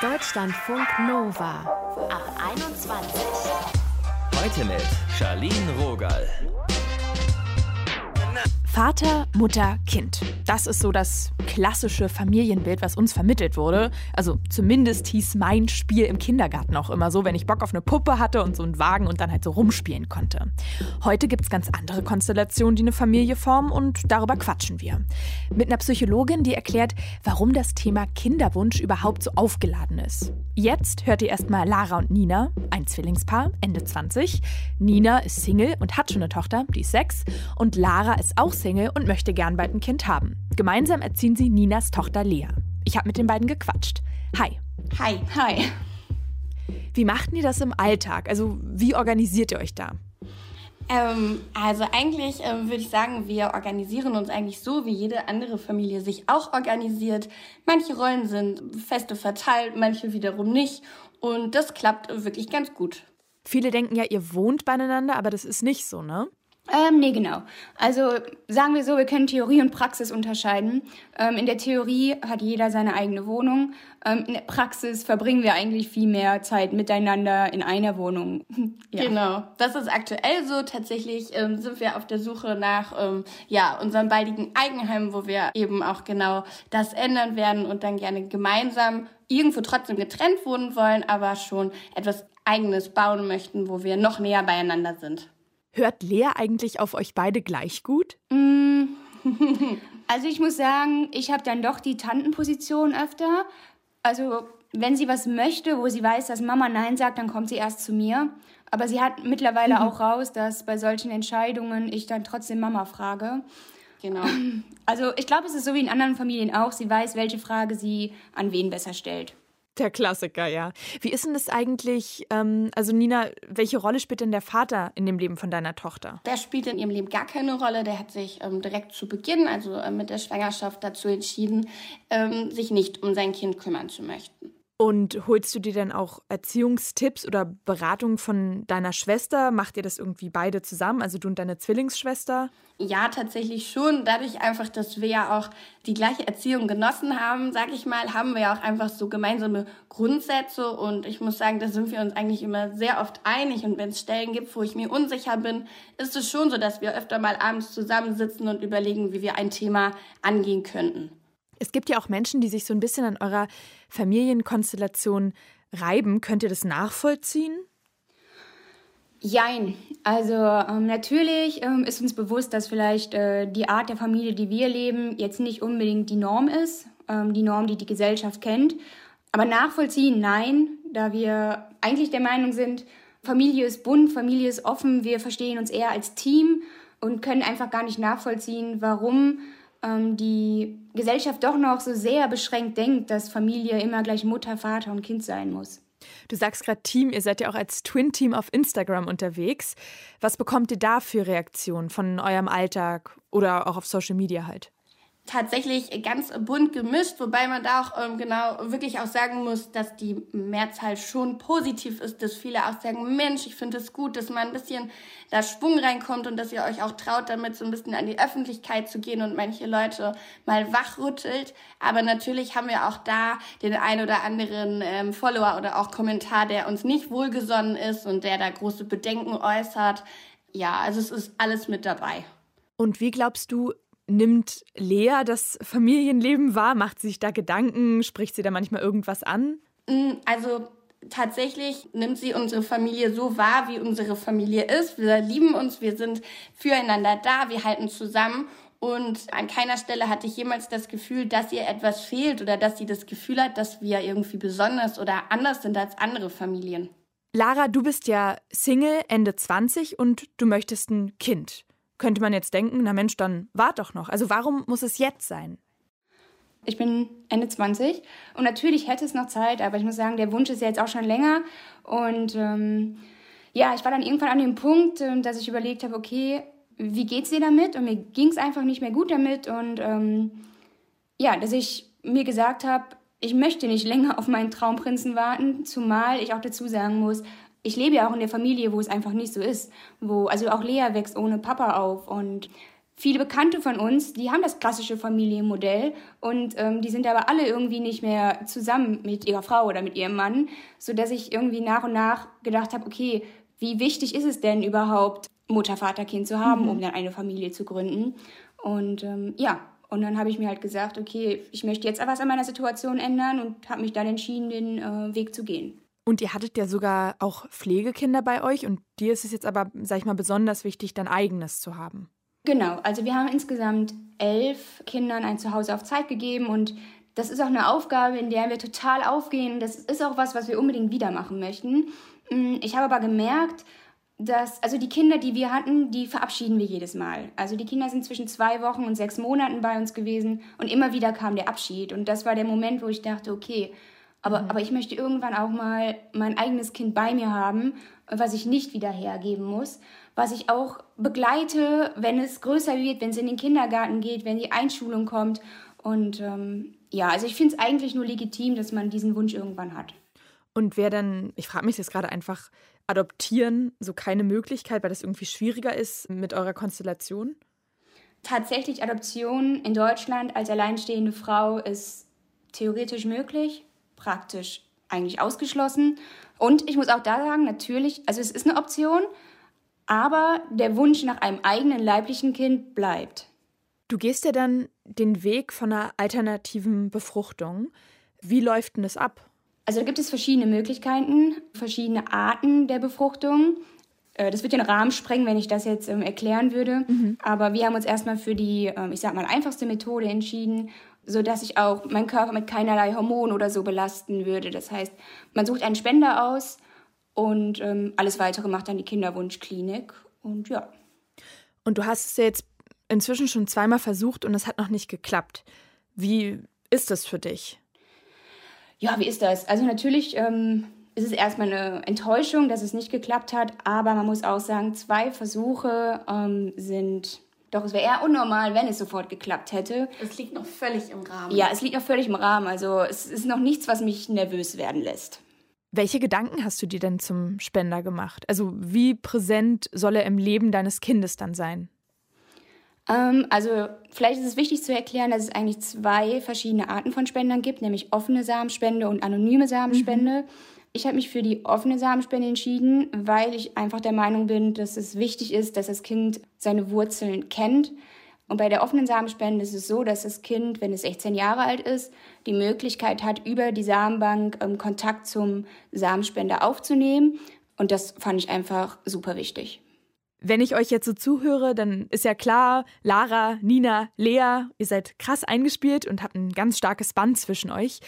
Deutschlandfunk Nova ab 21. Heute mit Charlene Rogal. Vater, Mutter, Kind. Das ist so das klassische Familienbild, was uns vermittelt wurde. Also zumindest hieß mein Spiel im Kindergarten auch immer so, wenn ich Bock auf eine Puppe hatte und so einen Wagen und dann halt so rumspielen konnte. Heute gibt es ganz andere Konstellationen, die eine Familie formen und darüber quatschen wir. Mit einer Psychologin, die erklärt, warum das Thema Kinderwunsch überhaupt so aufgeladen ist. Jetzt hört ihr erstmal Lara und Nina, ein Zwillingspaar, Ende 20. Nina ist Single und hat schon eine Tochter, die ist sechs. Und Lara ist auch Single und möchte gern bald ein Kind haben. Gemeinsam erziehen sie Ninas Tochter Lea. Ich habe mit den beiden gequatscht. Hi. Hi. Hi. Wie macht ihr das im Alltag? Also, wie organisiert ihr euch da? Ähm, also eigentlich ähm, würde ich sagen, wir organisieren uns eigentlich so, wie jede andere Familie sich auch organisiert. Manche Rollen sind feste verteilt, manche wiederum nicht. Und das klappt wirklich ganz gut. Viele denken ja, ihr wohnt beieinander, aber das ist nicht so, ne? Ähm, nee, genau. Also sagen wir so, wir können Theorie und Praxis unterscheiden. Ähm, in der Theorie hat jeder seine eigene Wohnung. Ähm, in der Praxis verbringen wir eigentlich viel mehr Zeit miteinander in einer Wohnung. ja. Genau, das ist aktuell so. Tatsächlich ähm, sind wir auf der Suche nach ähm, ja, unserem baldigen Eigenheim, wo wir eben auch genau das ändern werden und dann gerne gemeinsam irgendwo trotzdem getrennt wohnen wollen, aber schon etwas Eigenes bauen möchten, wo wir noch näher beieinander sind. Hört Lea eigentlich auf euch beide gleich gut? Mm. also ich muss sagen, ich habe dann doch die Tantenposition öfter. Also wenn sie was möchte, wo sie weiß, dass Mama Nein sagt, dann kommt sie erst zu mir. Aber sie hat mittlerweile mhm. auch raus, dass bei solchen Entscheidungen ich dann trotzdem Mama frage. Genau. Also ich glaube, es ist so wie in anderen Familien auch. Sie weiß, welche Frage sie an wen besser stellt. Der Klassiker, ja. Wie ist denn das eigentlich? Ähm, also Nina, welche Rolle spielt denn der Vater in dem Leben von deiner Tochter? Der spielt in ihrem Leben gar keine Rolle. Der hat sich ähm, direkt zu Beginn, also äh, mit der Schwangerschaft, dazu entschieden, ähm, sich nicht um sein Kind kümmern zu möchten. Und holst du dir dann auch Erziehungstipps oder Beratung von deiner Schwester? Macht ihr das irgendwie beide zusammen, also du und deine Zwillingsschwester? Ja, tatsächlich schon. Dadurch einfach, dass wir ja auch die gleiche Erziehung genossen haben, sag ich mal, haben wir ja auch einfach so gemeinsame Grundsätze. Und ich muss sagen, da sind wir uns eigentlich immer sehr oft einig. Und wenn es Stellen gibt, wo ich mir unsicher bin, ist es schon so, dass wir öfter mal abends zusammensitzen und überlegen, wie wir ein Thema angehen könnten. Es gibt ja auch Menschen, die sich so ein bisschen an eurer Familienkonstellation reiben. Könnt ihr das nachvollziehen? Jein. Also ähm, natürlich ähm, ist uns bewusst, dass vielleicht äh, die Art der Familie, die wir leben, jetzt nicht unbedingt die Norm ist, ähm, die Norm, die die Gesellschaft kennt. Aber nachvollziehen, nein, da wir eigentlich der Meinung sind, Familie ist bunt, Familie ist offen, wir verstehen uns eher als Team und können einfach gar nicht nachvollziehen, warum die Gesellschaft doch noch so sehr beschränkt denkt, dass Familie immer gleich Mutter, Vater und Kind sein muss. Du sagst gerade Team, ihr seid ja auch als Twin-Team auf Instagram unterwegs. Was bekommt ihr da für Reaktionen von eurem Alltag oder auch auf Social Media halt? Tatsächlich ganz bunt gemischt, wobei man da auch ähm, genau wirklich auch sagen muss, dass die Mehrzahl schon positiv ist, dass viele auch sagen, Mensch, ich finde es gut, dass mal ein bisschen da Schwung reinkommt und dass ihr euch auch traut, damit so ein bisschen an die Öffentlichkeit zu gehen und manche Leute mal wachrüttelt. Aber natürlich haben wir auch da den ein oder anderen ähm, Follower oder auch Kommentar, der uns nicht wohlgesonnen ist und der da große Bedenken äußert. Ja, also es ist alles mit dabei. Und wie glaubst du, Nimmt Lea das Familienleben wahr? Macht sie sich da Gedanken? Spricht sie da manchmal irgendwas an? Mm, also tatsächlich nimmt sie unsere Familie so wahr, wie unsere Familie ist. Wir lieben uns, wir sind füreinander da, wir halten zusammen. Und an keiner Stelle hatte ich jemals das Gefühl, dass ihr etwas fehlt oder dass sie das Gefühl hat, dass wir irgendwie besonders oder anders sind als andere Familien. Lara, du bist ja Single, Ende 20 und du möchtest ein Kind könnte man jetzt denken, na Mensch, dann wart doch noch. Also warum muss es jetzt sein? Ich bin Ende 20 und natürlich hätte es noch Zeit, aber ich muss sagen, der Wunsch ist ja jetzt auch schon länger. Und ähm, ja, ich war dann irgendwann an dem Punkt, äh, dass ich überlegt habe, okay, wie geht's dir damit? Und mir ging es einfach nicht mehr gut damit. Und ähm, ja, dass ich mir gesagt habe, ich möchte nicht länger auf meinen Traumprinzen warten, zumal ich auch dazu sagen muss, ich lebe ja auch in der Familie, wo es einfach nicht so ist. Wo, also auch Lea wächst ohne Papa auf. Und viele Bekannte von uns, die haben das klassische Familienmodell und ähm, die sind aber alle irgendwie nicht mehr zusammen mit ihrer Frau oder mit ihrem Mann, sodass ich irgendwie nach und nach gedacht habe, okay, wie wichtig ist es denn überhaupt, Mutter, Vater, Kind zu haben, mhm. um dann eine Familie zu gründen? Und ähm, ja, und dann habe ich mir halt gesagt, okay, ich möchte jetzt etwas an meiner Situation ändern und habe mich dann entschieden, den äh, Weg zu gehen. Und ihr hattet ja sogar auch Pflegekinder bei euch und dir ist es jetzt aber, sag ich mal, besonders wichtig, dein eigenes zu haben. Genau, also wir haben insgesamt elf Kindern ein Zuhause auf Zeit gegeben und das ist auch eine Aufgabe, in der wir total aufgehen. Das ist auch was, was wir unbedingt wieder machen möchten. Mm, ich habe aber gemerkt, dass, also die Kinder, die wir hatten, die verabschieden wir jedes Mal. Also die Kinder sind zwischen zwei Wochen und sechs Monaten bei uns gewesen und immer wieder kam der Abschied. Und das war der Moment, wo ich dachte, okay, aber, mhm. aber ich möchte irgendwann auch mal mein eigenes Kind bei mir haben, was ich nicht wieder hergeben muss was ich auch begleite, wenn es größer wird, wenn es in den Kindergarten geht, wenn die Einschulung kommt. Und ähm, ja, also ich finde es eigentlich nur legitim, dass man diesen Wunsch irgendwann hat. Und wer dann, ich frage mich jetzt gerade einfach, adoptieren so keine Möglichkeit, weil das irgendwie schwieriger ist mit eurer Konstellation? Tatsächlich Adoption in Deutschland als alleinstehende Frau ist theoretisch möglich, praktisch eigentlich ausgeschlossen. Und ich muss auch da sagen, natürlich, also es ist eine Option, aber der Wunsch nach einem eigenen leiblichen Kind bleibt. Du gehst ja dann den Weg von einer alternativen Befruchtung. Wie läuft denn das ab? Also da gibt es verschiedene Möglichkeiten, verschiedene Arten der Befruchtung. Äh, das wird den Rahmen sprengen, wenn ich das jetzt ähm, erklären würde. Mhm. Aber wir haben uns erstmal für die, ähm, ich sag mal, einfachste Methode entschieden, sodass ich auch meinen Körper mit keinerlei Hormon oder so belasten würde. Das heißt, man sucht einen Spender aus und ähm, alles weitere macht dann die Kinderwunschklinik. Und ja. Und du hast es ja jetzt inzwischen schon zweimal versucht und es hat noch nicht geklappt. Wie ist das für dich? Ja, wie ist das? Also natürlich ähm, ist es erstmal eine Enttäuschung, dass es nicht geklappt hat, aber man muss auch sagen, zwei Versuche ähm, sind doch, es wäre eher unnormal, wenn es sofort geklappt hätte. Es liegt noch völlig im Rahmen. Ja, es liegt noch völlig im Rahmen. Also es ist noch nichts, was mich nervös werden lässt. Welche Gedanken hast du dir denn zum Spender gemacht? Also wie präsent soll er im Leben deines Kindes dann sein? Ähm, also vielleicht ist es wichtig zu erklären, dass es eigentlich zwei verschiedene Arten von Spendern gibt, nämlich offene Samenspende und anonyme Samenspende. Mhm. Ich habe mich für die offene Samenspende entschieden, weil ich einfach der Meinung bin, dass es wichtig ist, dass das Kind seine Wurzeln kennt und bei der offenen Samenspende ist es so, dass das Kind, wenn es 16 Jahre alt ist, die Möglichkeit hat, über die Samenbank ähm, Kontakt zum Samenspender aufzunehmen. Und das fand ich einfach super wichtig. Wenn ich euch jetzt so zuhöre, dann ist ja klar, Lara, Nina, Lea, ihr seid krass eingespielt und habt ein ganz starkes Band zwischen euch.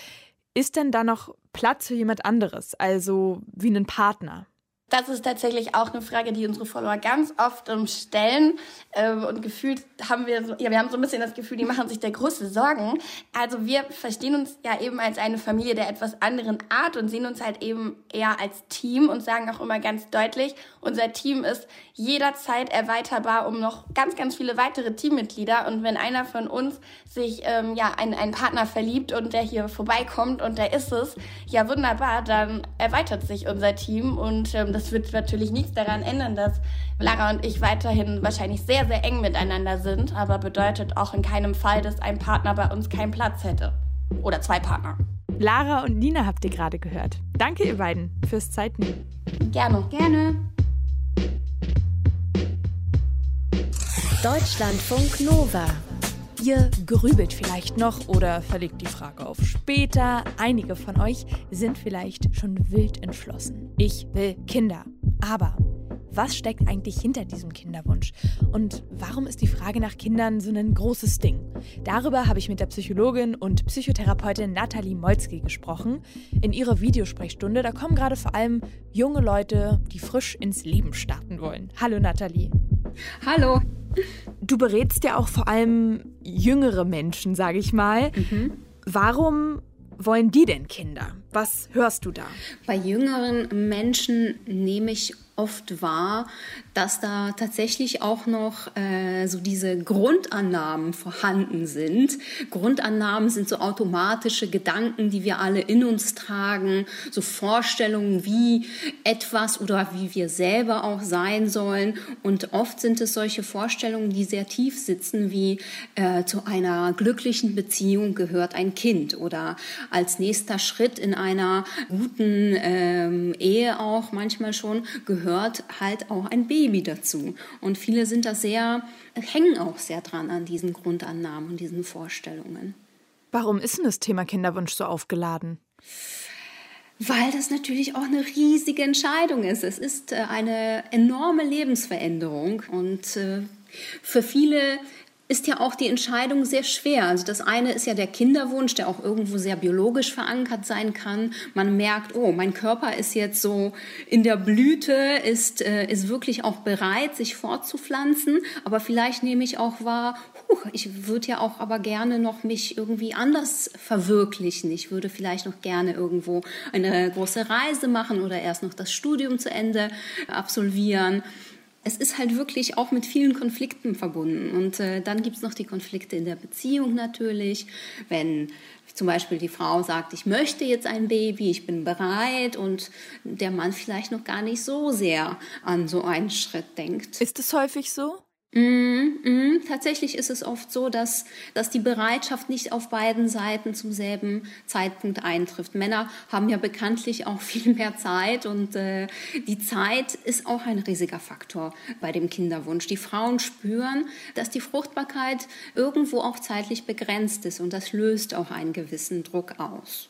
Ist denn da noch Platz für jemand anderes, also wie einen Partner? Das ist tatsächlich auch eine Frage, die unsere Follower ganz oft stellen. Ähm, und gefühlt haben wir, ja, wir haben so ein bisschen das Gefühl, die machen sich der größte Sorgen. Also wir verstehen uns ja eben als eine Familie der etwas anderen Art und sehen uns halt eben eher als Team und sagen auch immer ganz deutlich, unser Team ist jederzeit erweiterbar um noch ganz, ganz viele weitere Teammitglieder. Und wenn einer von uns sich ähm, ja einen, einen Partner verliebt und der hier vorbeikommt und der ist es, ja wunderbar, dann erweitert sich unser Team und ähm, das wird natürlich nichts daran ändern, dass Lara und ich weiterhin wahrscheinlich sehr, sehr eng miteinander sind, aber bedeutet auch in keinem Fall, dass ein Partner bei uns keinen Platz hätte. Oder zwei Partner. Lara und Nina habt ihr gerade gehört. Danke, ihr beiden, fürs Zeitnehmen. Gerne. Gerne. Deutschlandfunk Nova. Ihr grübelt vielleicht noch oder verlegt die Frage auf später. Einige von euch sind vielleicht schon wild entschlossen. Ich will Kinder. Aber was steckt eigentlich hinter diesem Kinderwunsch? Und warum ist die Frage nach Kindern so ein großes Ding? Darüber habe ich mit der Psychologin und Psychotherapeutin Nathalie Molzki gesprochen. In ihrer Videosprechstunde, da kommen gerade vor allem junge Leute, die frisch ins Leben starten wollen. Hallo Nathalie. Hallo. Du berätst ja auch vor allem jüngere Menschen, sage ich mal. Mhm. Warum wollen die denn Kinder? Was hörst du da? Bei jüngeren Menschen nehme ich oft wahr, dass da tatsächlich auch noch äh, so diese Grundannahmen vorhanden sind. Grundannahmen sind so automatische Gedanken, die wir alle in uns tragen, so Vorstellungen, wie etwas oder wie wir selber auch sein sollen. Und oft sind es solche Vorstellungen, die sehr tief sitzen, wie äh, zu einer glücklichen Beziehung gehört ein Kind oder als nächster Schritt in einer guten ähm, Ehe auch manchmal schon gehört halt auch ein Baby dazu. Und viele sind da sehr, hängen auch sehr dran an diesen Grundannahmen und diesen Vorstellungen. Warum ist denn das Thema Kinderwunsch so aufgeladen? Weil das natürlich auch eine riesige Entscheidung ist. Es ist äh, eine enorme Lebensveränderung und äh, für viele ist ja auch die Entscheidung sehr schwer. Also das eine ist ja der Kinderwunsch, der auch irgendwo sehr biologisch verankert sein kann. Man merkt, oh, mein Körper ist jetzt so in der Blüte, ist, äh, ist wirklich auch bereit, sich fortzupflanzen. Aber vielleicht nehme ich auch wahr, huh, ich würde ja auch aber gerne noch mich irgendwie anders verwirklichen. Ich würde vielleicht noch gerne irgendwo eine große Reise machen oder erst noch das Studium zu Ende absolvieren es ist halt wirklich auch mit vielen Konflikten verbunden. Und äh, dann gibt es noch die Konflikte in der Beziehung natürlich. Wenn zum Beispiel die Frau sagt, ich möchte jetzt ein Baby, ich bin bereit und der Mann vielleicht noch gar nicht so sehr an so einen Schritt denkt. Ist es häufig so? Mm, mm, tatsächlich ist es oft so, dass, dass die Bereitschaft nicht auf beiden Seiten zum selben Zeitpunkt eintrifft. Männer haben ja bekanntlich auch viel mehr Zeit und äh, die Zeit ist auch ein riesiger Faktor bei dem Kinderwunsch. Die Frauen spüren, dass die Fruchtbarkeit irgendwo auch zeitlich begrenzt ist und das löst auch einen gewissen Druck aus.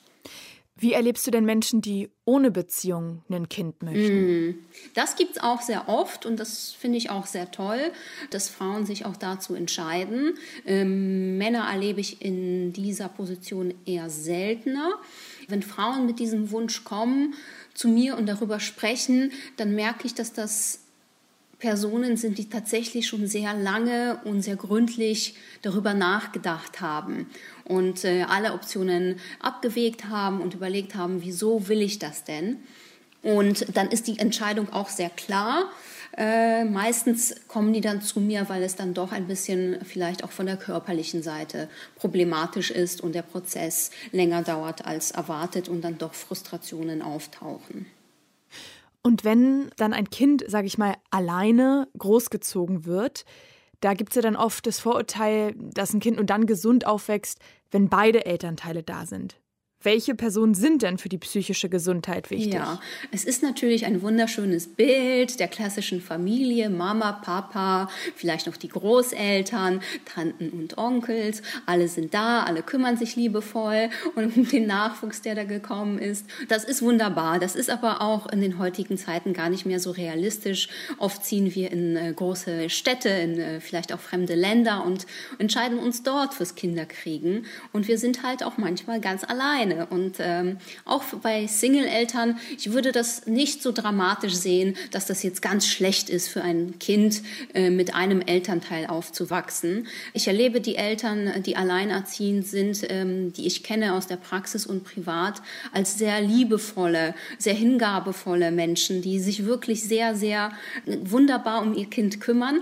Wie erlebst du denn Menschen, die ohne Beziehung ein Kind möchten? Mm. Das gibt es auch sehr oft und das finde ich auch sehr toll, dass Frauen sich auch dazu entscheiden. Ähm, Männer erlebe ich in dieser Position eher seltener. Wenn Frauen mit diesem Wunsch kommen zu mir und darüber sprechen, dann merke ich, dass das Personen sind, die tatsächlich schon sehr lange und sehr gründlich darüber nachgedacht haben und äh, alle Optionen abgewegt haben und überlegt haben, wieso will ich das denn? Und dann ist die Entscheidung auch sehr klar. Äh, meistens kommen die dann zu mir, weil es dann doch ein bisschen vielleicht auch von der körperlichen Seite problematisch ist und der Prozess länger dauert als erwartet und dann doch Frustrationen auftauchen. Und wenn dann ein Kind, sage ich mal, alleine großgezogen wird, da gibt es ja dann oft das Vorurteil, dass ein Kind nur dann gesund aufwächst, wenn beide Elternteile da sind. Welche Personen sind denn für die psychische Gesundheit wichtig? Ja, es ist natürlich ein wunderschönes Bild der klassischen Familie, Mama, Papa, vielleicht noch die Großeltern, Tanten und Onkels. Alle sind da, alle kümmern sich liebevoll um den Nachwuchs, der da gekommen ist. Das ist wunderbar. Das ist aber auch in den heutigen Zeiten gar nicht mehr so realistisch. Oft ziehen wir in äh, große Städte, in äh, vielleicht auch fremde Länder und entscheiden uns dort fürs Kinderkriegen. Und wir sind halt auch manchmal ganz allein alleine. Und ähm, auch bei Single-Eltern, ich würde das nicht so dramatisch sehen, dass das jetzt ganz schlecht ist für ein Kind, äh, mit einem Elternteil aufzuwachsen. Ich erlebe die Eltern, die alleinerziehend sind, ähm, die ich kenne aus der Praxis und privat, als sehr liebevolle, sehr hingabevolle Menschen, die sich wirklich sehr, sehr wunderbar um ihr Kind kümmern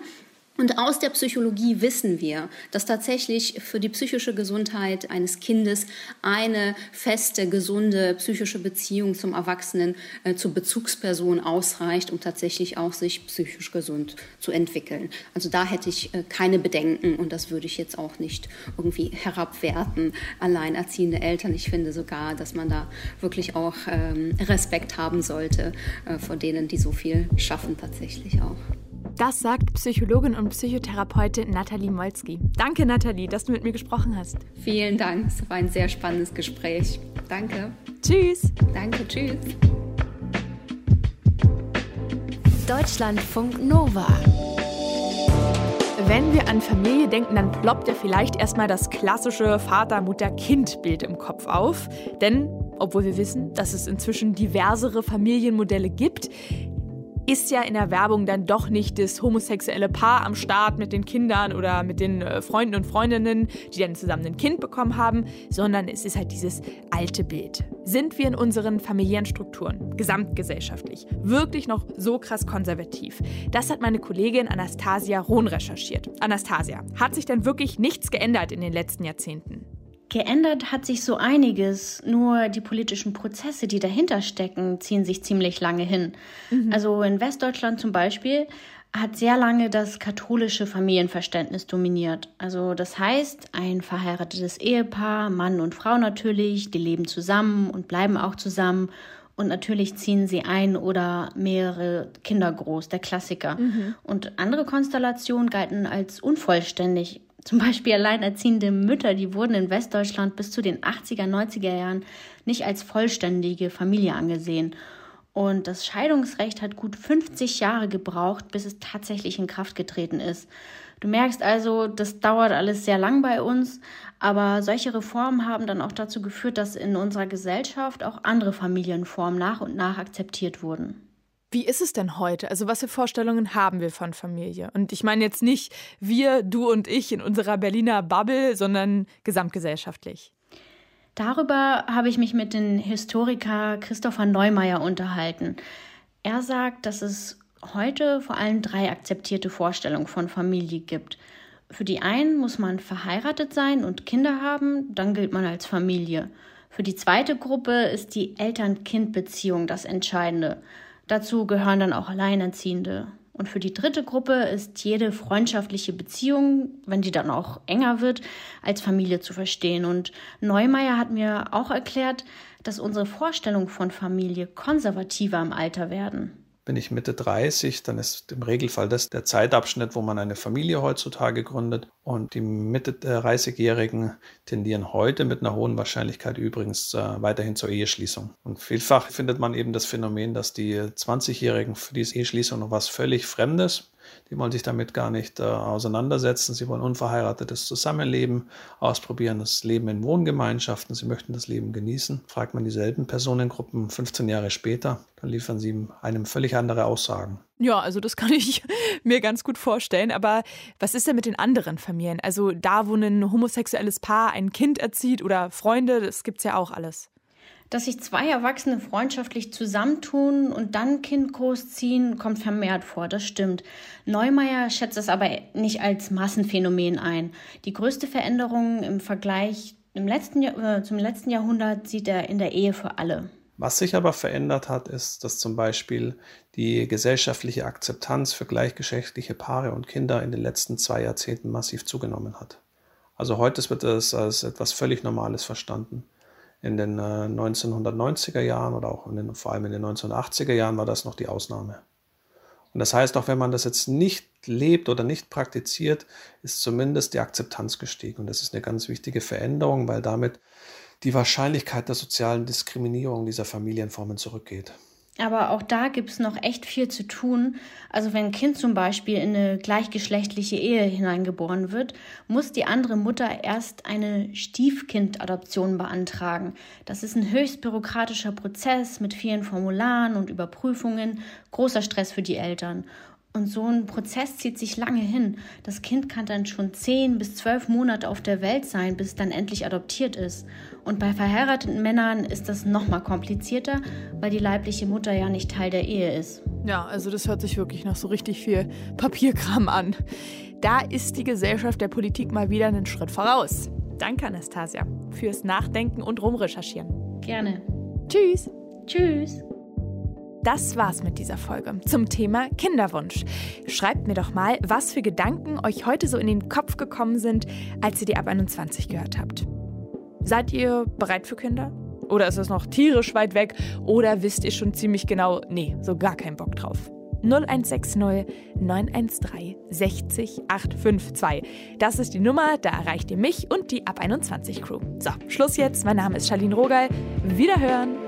und aus der Psychologie wissen wir, dass tatsächlich für die psychische Gesundheit eines Kindes eine feste, gesunde psychische Beziehung zum Erwachsenen, äh, zur Bezugsperson ausreicht, um tatsächlich auch sich psychisch gesund zu entwickeln. Also da hätte ich äh, keine Bedenken und das würde ich jetzt auch nicht irgendwie herabwerten. Alleinerziehende Eltern, ich finde sogar, dass man da wirklich auch ähm, Respekt haben sollte äh, vor denen, die so viel schaffen tatsächlich auch. Das sagt Psychologin und Psychotherapeutin Nathalie Molski. Danke, Nathalie, dass du mit mir gesprochen hast. Vielen Dank. Es war ein sehr spannendes Gespräch. Danke. Tschüss. Danke, tschüss. Deutschlandfunk Nova. Wenn wir an Familie denken, dann ploppt ja vielleicht erstmal das klassische Vater-Mutter-Kind-Bild im Kopf auf. Denn, obwohl wir wissen, dass es inzwischen diversere Familienmodelle gibt, ist ja in der Werbung dann doch nicht das homosexuelle Paar am Start mit den Kindern oder mit den äh, Freunden und Freundinnen, die dann zusammen ein Kind bekommen haben, sondern es ist halt dieses alte Bild. Sind wir in unseren familiären Strukturen, gesamtgesellschaftlich, wirklich noch so krass konservativ? Das hat meine Kollegin Anastasia Rohn recherchiert. Anastasia, hat sich denn wirklich nichts geändert in den letzten Jahrzehnten? Geändert hat sich so einiges, nur die politischen Prozesse, die dahinter stecken, ziehen sich ziemlich lange hin. Mhm. Also in Westdeutschland zum Beispiel hat sehr lange das katholische Familienverständnis dominiert. Also das heißt, ein verheiratetes Ehepaar, Mann und Frau natürlich, die leben zusammen und bleiben auch zusammen. Und natürlich ziehen sie ein oder mehrere Kinder groß, der Klassiker. Mhm. Und andere Konstellationen galten als unvollständig, zum Beispiel alleinerziehende Mütter, die wurden in Westdeutschland bis zu den 80er, 90er Jahren nicht als vollständige Familie angesehen. Und das Scheidungsrecht hat gut 50 Jahre gebraucht, bis es tatsächlich in Kraft getreten ist. Du merkst also, das dauert alles sehr lang bei uns, aber solche Reformen haben dann auch dazu geführt, dass in unserer Gesellschaft auch andere Familienformen nach und nach akzeptiert wurden. Wie ist es denn heute? Also was für Vorstellungen haben wir von Familie? Und ich meine jetzt nicht wir, du und ich in unserer Berliner Bubble, sondern gesamtgesellschaftlich. Darüber habe ich mich mit dem Historiker Christopher Neumeier unterhalten. Er sagt, dass es heute vor allem drei akzeptierte Vorstellungen von Familie gibt. Für die einen muss man verheiratet sein und Kinder haben, dann gilt man als Familie. Für die zweite Gruppe ist die Eltern-Kind-Beziehung das Entscheidende. Dazu gehören dann auch Alleinerziehende. Und für die dritte Gruppe ist jede freundschaftliche Beziehung, wenn die dann auch enger wird, als Familie zu verstehen. Und Neumeier hat mir auch erklärt, dass unsere Vorstellungen von Familie konservativer im Alter werden. Bin ich Mitte 30, dann ist im Regelfall das der Zeitabschnitt, wo man eine Familie heutzutage gründet. Und die Mitte 30-Jährigen tendieren heute mit einer hohen Wahrscheinlichkeit übrigens äh, weiterhin zur Eheschließung. Und vielfach findet man eben das Phänomen, dass die 20-Jährigen für diese Eheschließung noch was völlig Fremdes die wollen sich damit gar nicht äh, auseinandersetzen. Sie wollen unverheiratetes Zusammenleben ausprobieren, das Leben in Wohngemeinschaften. Sie möchten das Leben genießen. Fragt man dieselben Personengruppen 15 Jahre später, dann liefern sie einem völlig andere Aussagen. Ja, also das kann ich mir ganz gut vorstellen. Aber was ist denn mit den anderen Familien? Also da, wo ein homosexuelles Paar ein Kind erzieht oder Freunde, das gibt es ja auch alles dass sich zwei Erwachsene freundschaftlich zusammentun und dann Kind großziehen, kommt vermehrt vor, das stimmt. Neumeier schätzt es aber nicht als Massenphänomen ein. Die größte Veränderung im Vergleich im letzten, äh, zum letzten Jahrhundert sieht er in der Ehe für alle. Was sich aber verändert hat, ist, dass zum Beispiel die gesellschaftliche Akzeptanz für gleichgeschlechtliche Paare und Kinder in den letzten zwei Jahrzehnten massiv zugenommen hat. Also heute wird es als etwas völlig Normales verstanden in den 1990er äh, Jahren oder auch den, vor allem in den 1980er Jahren war das noch die Ausnahme. Und das heißt, auch wenn man das jetzt nicht lebt oder nicht praktiziert, ist zumindest die Akzeptanz gestiegen. Und das ist eine ganz wichtige Veränderung, weil damit die Wahrscheinlichkeit der sozialen Diskriminierung dieser Familienformen zurückgeht. Aber auch da gibt es noch echt viel zu tun. Also wenn ein Kind zum Beispiel in eine gleichgeschlechtliche Ehe hineingeboren wird, muss die andere Mutter erst eine Stiefkindadoption beantragen. Das ist ein höchst bürokratischer Prozess mit vielen Formularen und Überprüfungen, großer Stress für die Eltern. Und so ein Prozess zieht sich lange hin. Das Kind kann dann schon zehn bis zwölf Monate auf der Welt sein, bis es dann endlich adoptiert ist. Und bei verheirateten Männern ist das noch mal komplizierter, weil die leibliche Mutter ja nicht Teil der Ehe ist. Ja, also das hört sich wirklich nach so richtig viel Papierkram an. Da ist die Gesellschaft der Politik mal wieder einen Schritt voraus. Danke, Anastasia, fürs Nachdenken und Rumrecherchieren. Gerne. Tschüss. Tschüss. Das war's mit dieser Folge zum Thema Kinderwunsch. Schreibt mir doch mal, was für Gedanken euch heute so in den Kopf gekommen sind, als ihr die Ab 21 gehört habt. Seid ihr bereit für Kinder? Oder ist es noch tierisch weit weg? Oder wisst ihr schon ziemlich genau, nee, so gar keinen Bock drauf? 0160 913 60 852. Das ist die Nummer, da erreicht ihr mich und die Ab 21 Crew. So, Schluss jetzt. Mein Name ist Charlene Rogal. Wiederhören.